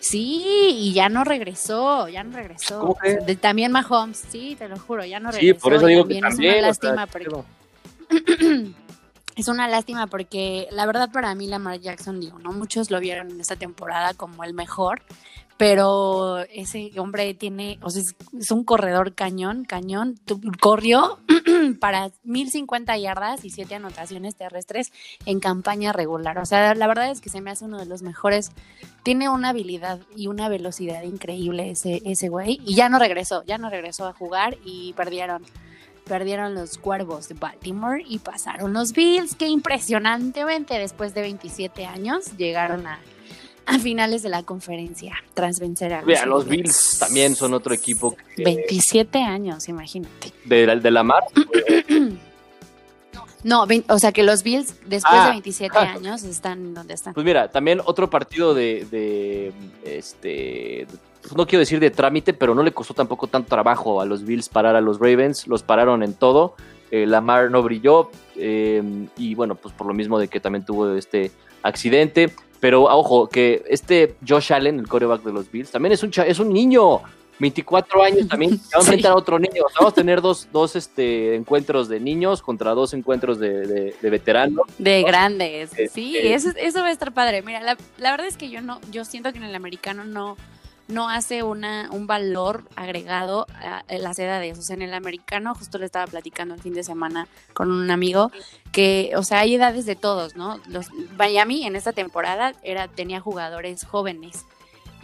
Sí, y ya no regresó, ya no regresó. ¿Cómo que? De- también Mahomes, sí, te lo juro, ya no regresó. Sí, por eso y digo que también también. Es una o sea, lástima porque [CLEARS THROAT] es una lástima porque la verdad para mí Lamar Jackson, digo, no muchos lo vieron en esta temporada como el mejor, pero ese hombre tiene, o sea, es, un corredor cañón, cañón, corrió [CLEARS THROAT] para 1050 yardas y 7 anotaciones terrestres en campaña regular, o sea, la verdad es que se me hace uno de los mejores, tiene una habilidad y una velocidad increíble ese, ese güey, y ya no regresó, ya no regresó a jugar y perdieron perdieron los Cuervos de Baltimore y pasaron los Bills, que impresionantemente después de 27 años llegaron a, [LAUGHS] a finales de la conferencia tras vencer a los, Mira, los. Bills también son otro equipo que- 27 años, imagínate. de, la- de la mar. [CLEARS THROAT] No, vein- o sea que los Bills después Ah. de 27 años están donde están. Pues mira, también otro partido de, de, este, pues no quiero decir de trámite, pero no le costó tampoco tanto trabajo a los Bills parar a los Ravens, los pararon en todo. Eh, Lamar no brilló eh, y bueno, pues por lo mismo de que también tuvo este accidente. Pero ah, ojo, que este Josh Allen, el coreback de los Bills, también es un, es un niño. 24 años también, [LAUGHS] se va a Sí. enfrentar a otro niño. O sea, vamos a tener dos, dos este, encuentros de niños contra dos encuentros de, de, de veteranos. De grandes, Este- sí, eso, eso va a estar padre. Mira, la, la verdad es que yo no, yo siento que en el americano no, no hace una, un valor agregado a, las edades. O sea, en el americano, justo le estaba platicando el fin de semana con un amigo, que, o sea, hay edades de todos, ¿no? Los, Miami en esta temporada era, tenía jugadores jóvenes.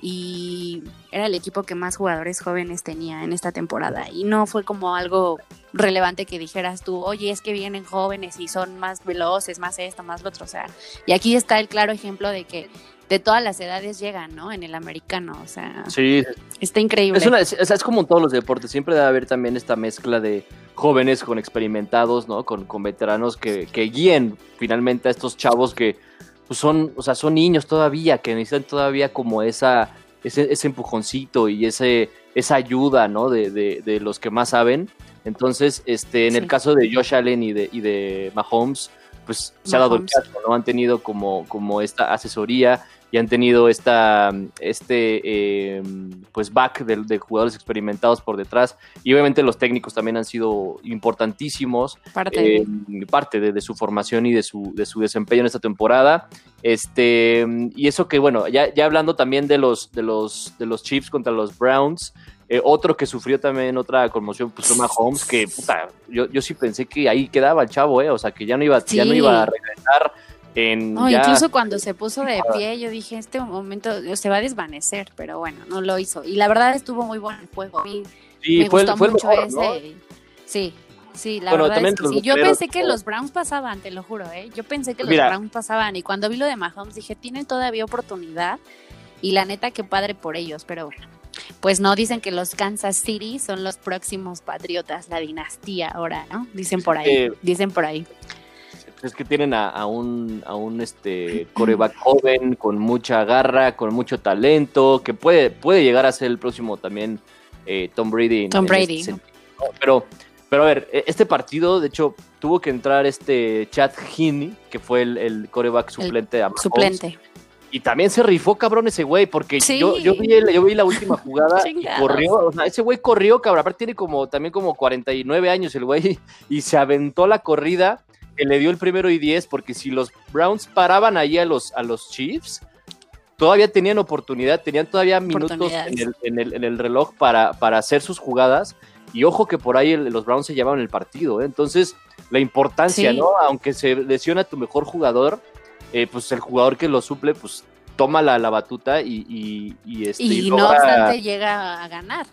Y era el equipo que más jugadores jóvenes tenía en esta temporada. Y no fue como algo relevante que dijeras tú, oye, es que vienen jóvenes y son más veloces, más esto, más lo otro. O sea, y aquí está el claro ejemplo de que de todas las edades llegan, ¿no? En el americano. O sea, Sí, está increíble. Es, una, es, o sea, es como en todos los deportes, siempre debe haber también esta mezcla de jóvenes con experimentados, ¿no? Con, con veteranos que, que guíen finalmente a estos chavos que pues son, o sea, son niños todavía, que necesitan todavía como esa, ese, ese empujoncito y ese, esa ayuda, ¿no? De, de, de los que más saben. Entonces, este, en el caso de Josh Allen y de, y de Mahomes, pues se ha dado el caso, ¿no? Han tenido como, como esta asesoría y han tenido esta, este, eh, pues, back de, de jugadores experimentados por detrás. Y obviamente los técnicos también han sido importantísimos, Parte eh, parte de, de su formación y de su, de su desempeño en esta temporada. Este, y eso que, bueno, ya, ya hablando también de los, de los, de los Chiefs contra los Browns, eh, otro que sufrió también otra conmoción, pues fue Mahomes, que puta, yo, yo sí pensé que ahí quedaba el chavo, eh, o sea, que ya no iba, ya no iba a regresar en No, ya- incluso cuando se puso de pie, yo dije, este momento se va a desvanecer, pero bueno, no lo hizo. Y la verdad estuvo muy bueno el juego. Sí, me fue, gustó fue mucho mejor, ese. ¿no? Sí, sí, la Bueno, verdad es que sí. Yo pensé que los Browns pasaban, te lo juro, ¿eh? Yo pensé que los. Browns pasaban y cuando vi lo de Mahomes dije, tienen todavía oportunidad y la neta, qué padre por ellos, pero bueno. Pues no, dicen que los Kansas City son los próximos patriotas, la dinastía ahora, ¿no? Dicen por ahí, Eh, dicen por ahí. Es que tienen a, a un, a un este, coreback joven, con mucha garra, con mucho talento, que puede, puede llegar a ser el próximo también eh, Tom Brady. Tom en Brady, este. Pero, pero a ver, e- este partido, de hecho, tuvo que entrar este Chad Heaney, que fue el, el coreback suplente a Mahomes, Suplente. Y también se rifó, cabrón, ese güey, porque Sí. yo, yo, vi el- yo vi la última jugada [LAUGHS] y corrió, o sea, ese güey corrió, cabrón, aparte tiene como, también como 49 años el güey, [LAUGHS] y se aventó la corrida que le dio el primero y 10, porque si los Browns paraban ahí a los, a los Chiefs, todavía tenían oportunidad, tenían todavía minutos en el, en el- en el reloj para, para hacer sus jugadas, y ojo que por ahí el- los Browns se llevaban el partido, ¿eh? entonces la importancia, Sí. ¿no? Aunque se lesiona tu mejor jugador, eh, pues el jugador que lo suple, pues toma la, la batuta y, y, y, este, y no obstante llega a ganar.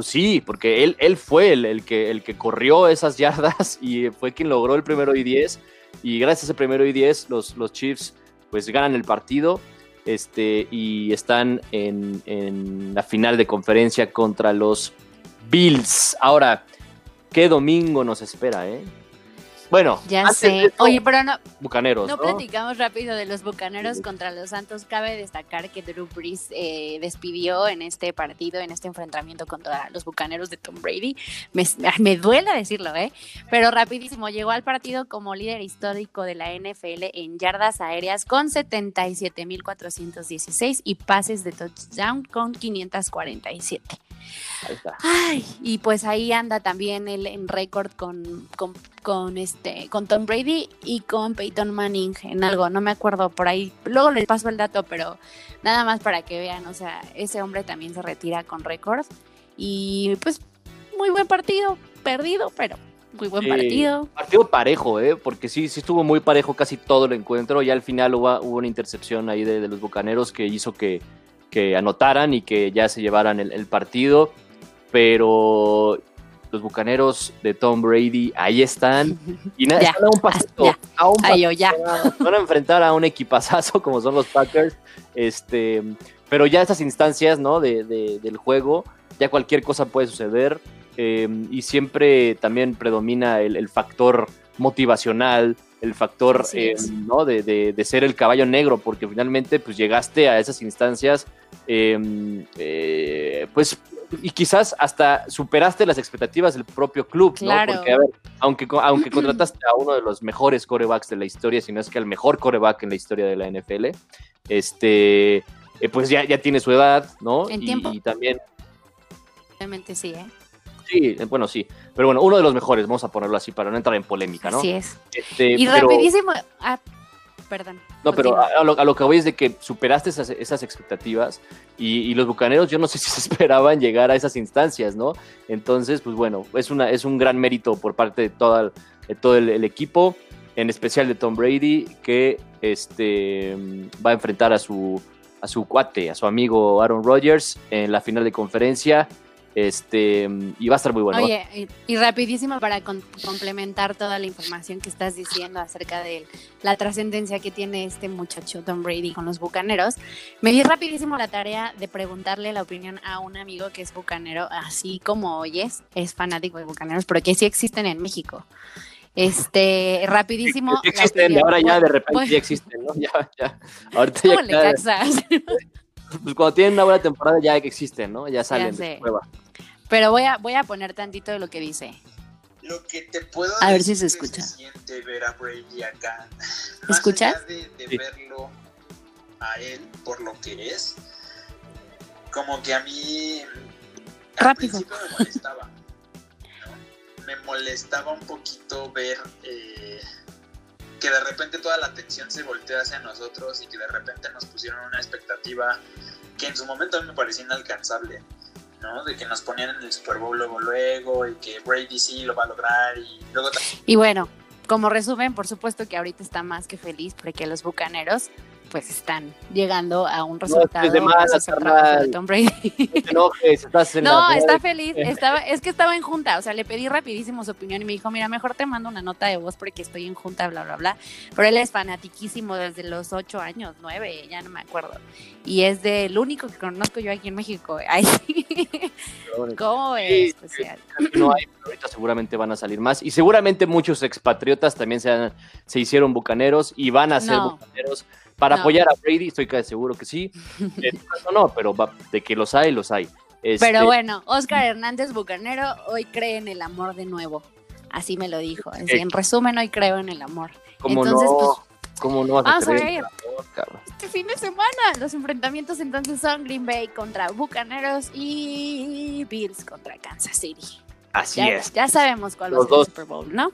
Pues sí, porque él, él fue el, el que, el que corrió esas [LAUGHS] yardas y fue quien logró el primero y 10. Y gracias a ese primero y 10, los, los Chiefs pues ganan el partido este, y están en, en la final de conferencia contra los Bills. Ahora, ¿qué domingo nos espera, eh? Bueno, Ya antes sé. de Oye, pero no, Bucaneros, no ¿no? platicamos rápido de los Bucaneros contra los Santos. Cabe destacar que Drew Brees eh, despidió en este partido, en este enfrentamiento contra los Bucaneros de Tom Brady. Me, me duele decirlo, ¿eh? Pero rapidísimo, llegó al partido como líder histórico de la NFL en yardas aéreas con 77.416 y pases de touchdown con 547. Ahí está. Ay, y pues ahí anda también él en récord con, con, con este, con Tom Brady y con Peyton Manning en algo, no me acuerdo por ahí. Luego les paso el dato, pero nada más para que vean, o sea, ese hombre también se retira con récord. Y pues, muy buen partido, perdido, pero muy buen Sí. partido. Partido parejo, ¿eh? Porque sí, sí estuvo muy parejo casi todo el encuentro. Ya al final hubo, hubo una intercepción ahí de, de los Bucaneros que hizo que, que anotaran y que ya se llevaran el, el partido. Pero los Bucaneros de Tom Brady ahí están. Y nada, [LAUGHS] Ya, están a un pasito. ya. a un Ay, yo ya. pasito. Van a enfrentar a un equipazazo como son los Packers. Este, pero ya estas instancias, ¿no? De, de- del juego, ya cualquier cosa puede suceder. eh, y siempre también predomina el, el factor motivacional, el factor eh. ¿no? de, de- de ser el caballo negro, porque finalmente pues llegaste a esas instancias, eh, eh, pues y quizás hasta superaste las expectativas del propio club, Claro. ¿no? Porque a ver, aunque, aunque contrataste a uno de los mejores corebacks de la historia, si no es que el mejor coreback en la historia de la NFL, este, eh, pues ya, ya tiene su edad, ¿no? En y, tiempo. y también Obviamente sí, ¿eh? Sí, eh, bueno, sí. Pero bueno, uno de los mejores, vamos a ponerlo así para no entrar en polémica, ¿no? Así es. Este, Y pero- rapidísimo. Ah, perdón. No, pero a, a lo, a lo que voy es de que superaste esas, esas expectativas y, y los bucaneros, yo no sé [LAUGHS] si se esperaban llegar a esas instancias, ¿no? Entonces, pues bueno, es, una, es un gran mérito por parte de, toda, el- de todo el, el equipo, en especial de Tom Brady, que este, va a enfrentar a su, a su cuate, a su amigo Aaron Rodgers en la final de conferencia. Este, y va a estar muy bueno. Oye, y, y rapidísimo para con- complementar toda la información que estás diciendo acerca de la trascendencia que tiene este muchacho Tom Brady con los bucaneros, me di rapidísimo la tarea de preguntarle la opinión a un amigo que es bucanero, así como oyes, es fanático de bucaneros, pero que sí existen en México. Este, rapidísimo. Sí la existen, ahora ya de repente Voy- ya existen, ¿no? [LAUGHS] Ya, ya. Ahorita ¿Cómo ya? [LAUGHS] pues cuando tienen una buena temporada ya que existen, ¿no? Ya salen de sé. su cueva. Pero voy a, voy a poner tantito de lo que dice. Lo que te puedo A ver si decir se que escucha. siente ver a Brady acá. escuchas? Más allá de, de Sí. verlo a él por lo que es, como que a mí al Rápido. principio me molestaba. ¿no? Me molestaba un poquito ver eh, que de repente toda la atención se volteó hacia nosotros y que de repente nos pusieron una expectativa que en su momento a mí me parecía inalcanzable. ¿no? De que nos ponían en el Super Bowl luego, luego, y que Brady sí lo va a lograr, y luego Y bueno, como resumen, por supuesto que ahorita está más que feliz porque los bucaneros pues están llegando a un resultado estés de de Tom Brady. No te enojes, estás en No, la- está feliz, estaba, es que estaba en junta, o sea, le pedí rapidísimo su opinión y me dijo, mira, mejor te mando una nota de voz porque estoy en junta, bla, bla, bla. Pero él es fanatiquísimo desde los ocho años, nueve, ya no me acuerdo. Y es del único que conozco yo aquí en México. [LAUGHS] Ay. ¿Cómo es? especial? No hay, pero ahorita seguramente van a salir más. Y seguramente muchos expatriotas también se, han- se hicieron bucaneros y van a ser No. bucaneros para No. apoyar a Brady. Estoy casi seguro que sí. [LAUGHS] Eh, no, no, pero va- de que los hay, los hay. Este, Pero bueno, Oscar Hernández Bucanero hoy cree en el amor de nuevo. Así me lo dijo. Así, en resumen, hoy creo en el amor. ¿cómo entonces, no? pues, ¿Cómo no vas vamos a ver. amor? Este fin de semana, los enfrentamientos entonces son Green Bay contra Bucaneros y Bills contra Kansas City. Así Ya, es. ya sabemos cuál va a Los ser el Super Bowl, ¿no?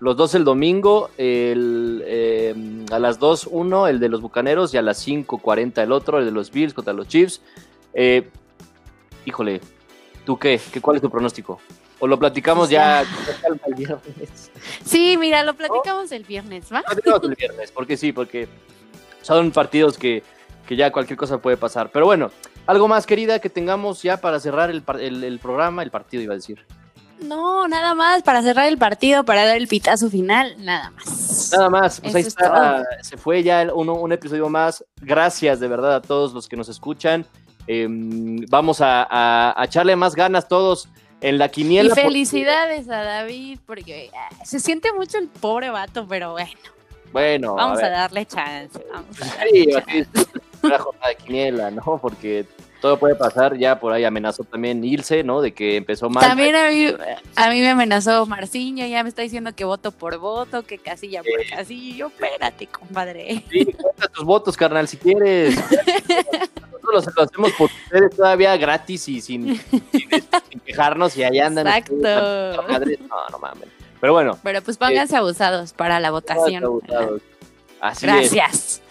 Los dos el domingo, el, eh, a las 2 uno, el de los Bucaneros, y a las 5.40 el otro, el de los Bills contra los Chiefs. Eh, híjole, ¿tú qué? ¿Qué? ¿Cuál es tu pronóstico? ¿O lo platicamos ya el viernes? [LAUGHS] Sí, mira, lo platicamos el viernes, ¿va? Platicamos el viernes, porque sí, porque son partidos que, que ya cualquier cosa puede pasar. Pero bueno, algo más, querida, que tengamos ya para cerrar el, el- el programa, el partido, iba a decir. No, nada más para cerrar el partido, para dar el pitazo final, nada más. Nada más, pues Eso ahí es está, se fue ya el- uno- un episodio más. Gracias de verdad a todos los que nos escuchan Em, vamos a, a- a echarle más ganas todos en la Y quiniela. porque- felicidades a David, porque ah, se siente mucho el pobre vato, pero bueno, Bueno, vamos a, darle chance. Vamos a Sí, darle así chance. es una jornada de quiniela, ¿no? Porque todo puede pasar. Ya por ahí amenazó también Ilse, ¿no? De que empezó mal. También a mí, a mí me amenazó Marciño, ya me está diciendo que voto por voto, que casilla por Sí. casilla. Yo, espérate, compadre. Sí, cuenta tus votos, carnal, si quieres. [LAUGHS] Nosotros lo hacemos por ustedes todavía gratis y sin, sin- [LAUGHS] sin quejarnos y ahí andan. Exacto. ustedes. No, no mames. Pero bueno, Pero pues pónganse abusados para la votación. abusados. así es. Gracias.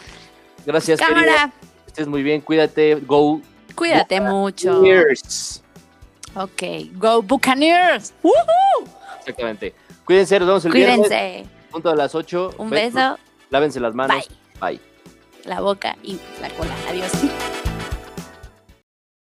Gracias. Cámara, estés muy bien, cuídate. Go cuídate mucho. Bears. Ok, go Buccaneers. Exactamente. Cuídense, nos vemos el viernes. Cuídense. Punto a las 8. Un beso. Lávense las manos. Bye. Bye. La boca y la cola. Adiós.